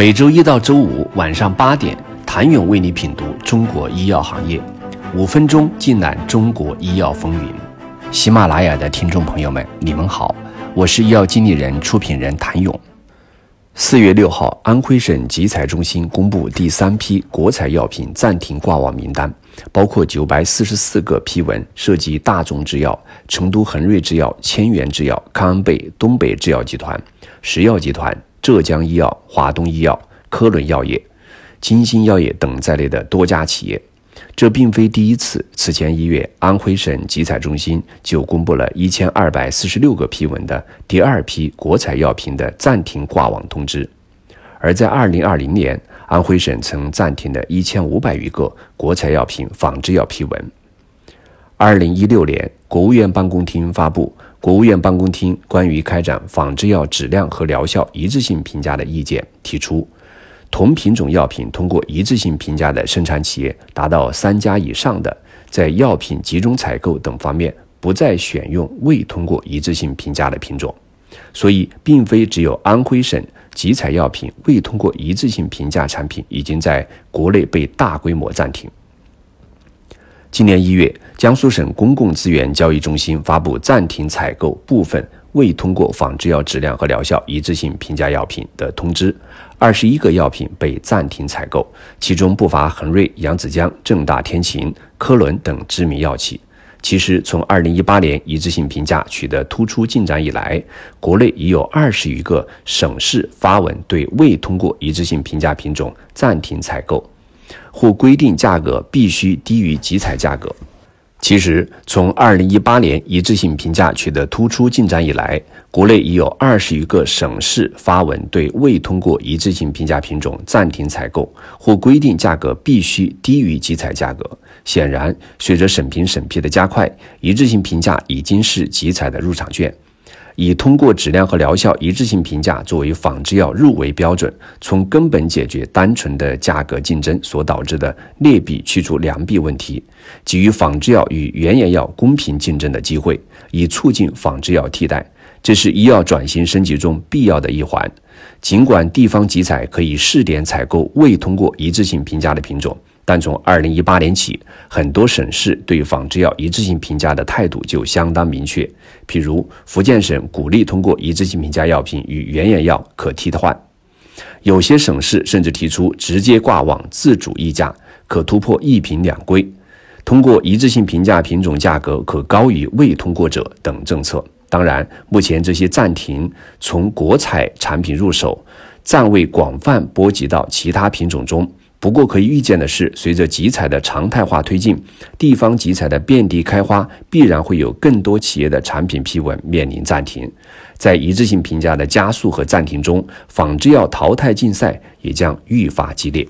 每周一到周五晚上八点，谭勇为你品读中国医药行业，五分钟尽览中国医药风云。喜马拉雅的听众朋友们，你们好，我是医药经理人、出品人谭勇。四月六号，安徽省集采中心公布第三批国采药品暂停挂网名单，包括九百四十四个批文，涉及大众制药、成都恒瑞制药、千源制药、康恩贝、东北制药集团、石药集团。浙江医药、华东医药、科伦药业、金星药业等在内的多家企业，这并非第一次。此前一月，安徽省集采中心就公布了一千二百四十六个批文的第二批国采药品的暂停挂网通知，而在二零二零年，安徽省曾暂停了一千五百余个国采药品仿制药批文。二零一六年，国务院办公厅发布。国务院办公厅关于开展仿制药质量和疗效一致性评价的意见提出，同品种药品通过一致性评价的生产企业达到三家以上的，在药品集中采购等方面不再选用未通过一致性评价的品种。所以，并非只有安徽省集采药品未通过一致性评价产品已经在国内被大规模暂停。今年一月，江苏省公共资源交易中心发布暂停采购部分未通过仿制药质量和疗效一致性评价药品的通知，二十一个药品被暂停采购，其中不乏恒瑞、扬子江、正大天晴、科伦等知名药企。其实，从二零一八年一致性评价取得突出进展以来，国内已有二十余个省市发文对未通过一致性评价品种暂停采购。或规定价格必须低于集采价格。其实，从二零一八年一致性评价取得突出进展以来，国内已有二十余个省市发文对未通过一致性评价品种暂停采购，或规定价格必须低于集采价格。显然，随着审评审批的加快，一致性评价已经是集采的入场券。以通过质量和疗效一致性评价作为仿制药入围标准，从根本解决单纯的价格竞争所导致的劣币驱逐良币问题，给予仿制药与原研药公平竞争的机会，以促进仿制药替代，这是医药转型升级中必要的一环。尽管地方集采可以试点采购未通过一致性评价的品种。但从二零一八年起，很多省市对仿制药一致性评价的态度就相当明确。譬如福建省鼓励通过一致性评价药品与原研药可替换，有些省市甚至提出直接挂网自主议价，可突破一品两规，通过一致性评价品种价格可高于未通过者等政策。当然，目前这些暂停从国采产品入手，暂未广泛波及到其他品种中。不过，可以预见的是，随着集采的常态化推进，地方集采的遍地开花，必然会有更多企业的产品批文面临暂停。在一致性评价的加速和暂停中，仿制药淘汰竞赛也将愈发激烈。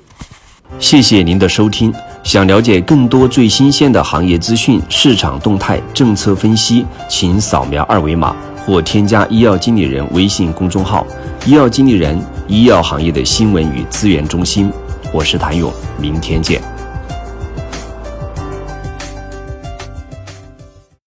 谢谢您的收听。想了解更多最新鲜的行业资讯、市场动态、政策分析，请扫描二维码或添加医药经理人微信公众号“医药经理人”——医药行业的新闻与资源中心。我是谭勇，明天见。